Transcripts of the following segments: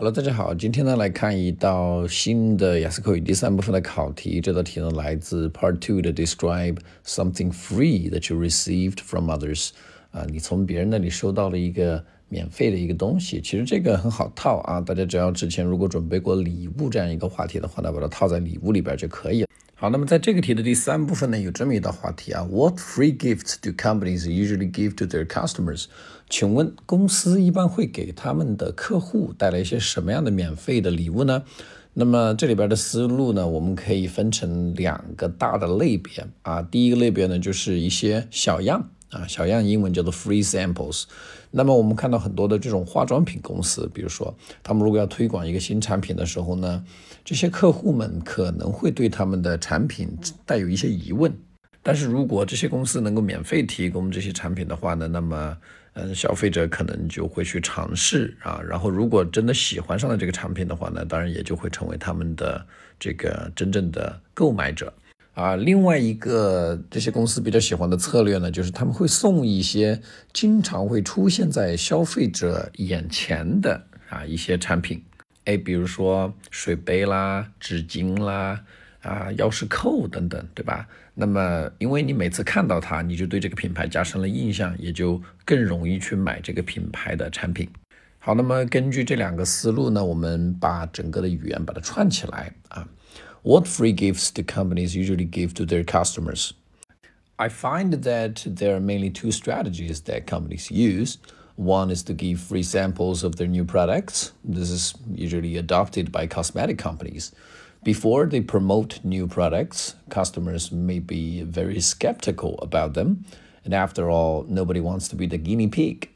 Hello，大家好，今天呢来看一道新的雅思口语第三部分的考题。这道题呢来自 Part Two 的 Describe something free that you received from others。啊，你从别人那里收到了一个免费的一个东西。其实这个很好套啊，大家只要之前如果准备过礼物这样一个话题的话呢，把它套在礼物里边就可以了。好，那么在这个题的第三部分呢，有这么一道话题啊：What free gifts do companies usually give to their customers？请问公司一般会给他们的客户带来一些什么样的免费的礼物呢？那么这里边的思路呢，我们可以分成两个大的类别啊。第一个类别呢，就是一些小样。啊，小样英文叫做 free samples。那么我们看到很多的这种化妆品公司，比如说他们如果要推广一个新产品的时候呢，这些客户们可能会对他们的产品带有一些疑问。但是如果这些公司能够免费提供这些产品的话呢，那么嗯，消费者可能就会去尝试啊。然后如果真的喜欢上了这个产品的话呢，当然也就会成为他们的这个真正的购买者。啊，另外一个这些公司比较喜欢的策略呢，就是他们会送一些经常会出现在消费者眼前的啊一些产品，哎，比如说水杯啦、纸巾啦、啊钥匙扣等等，对吧？那么因为你每次看到它，你就对这个品牌加深了印象，也就更容易去买这个品牌的产品。好，那么根据这两个思路呢，我们把整个的语言把它串起来啊。What free gifts do companies usually give to their customers? I find that there are mainly two strategies that companies use. One is to give free samples of their new products. This is usually adopted by cosmetic companies. Before they promote new products, customers may be very skeptical about them. And after all, nobody wants to be the guinea pig.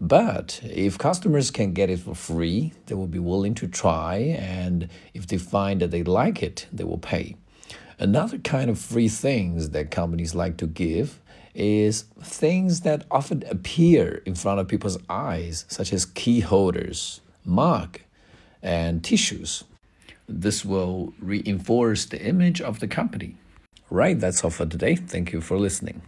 But if customers can get it for free, they will be willing to try, and if they find that they like it, they will pay. Another kind of free things that companies like to give is things that often appear in front of people's eyes, such as key holders, mug, and tissues. This will reinforce the image of the company. Right, that's all for today. Thank you for listening.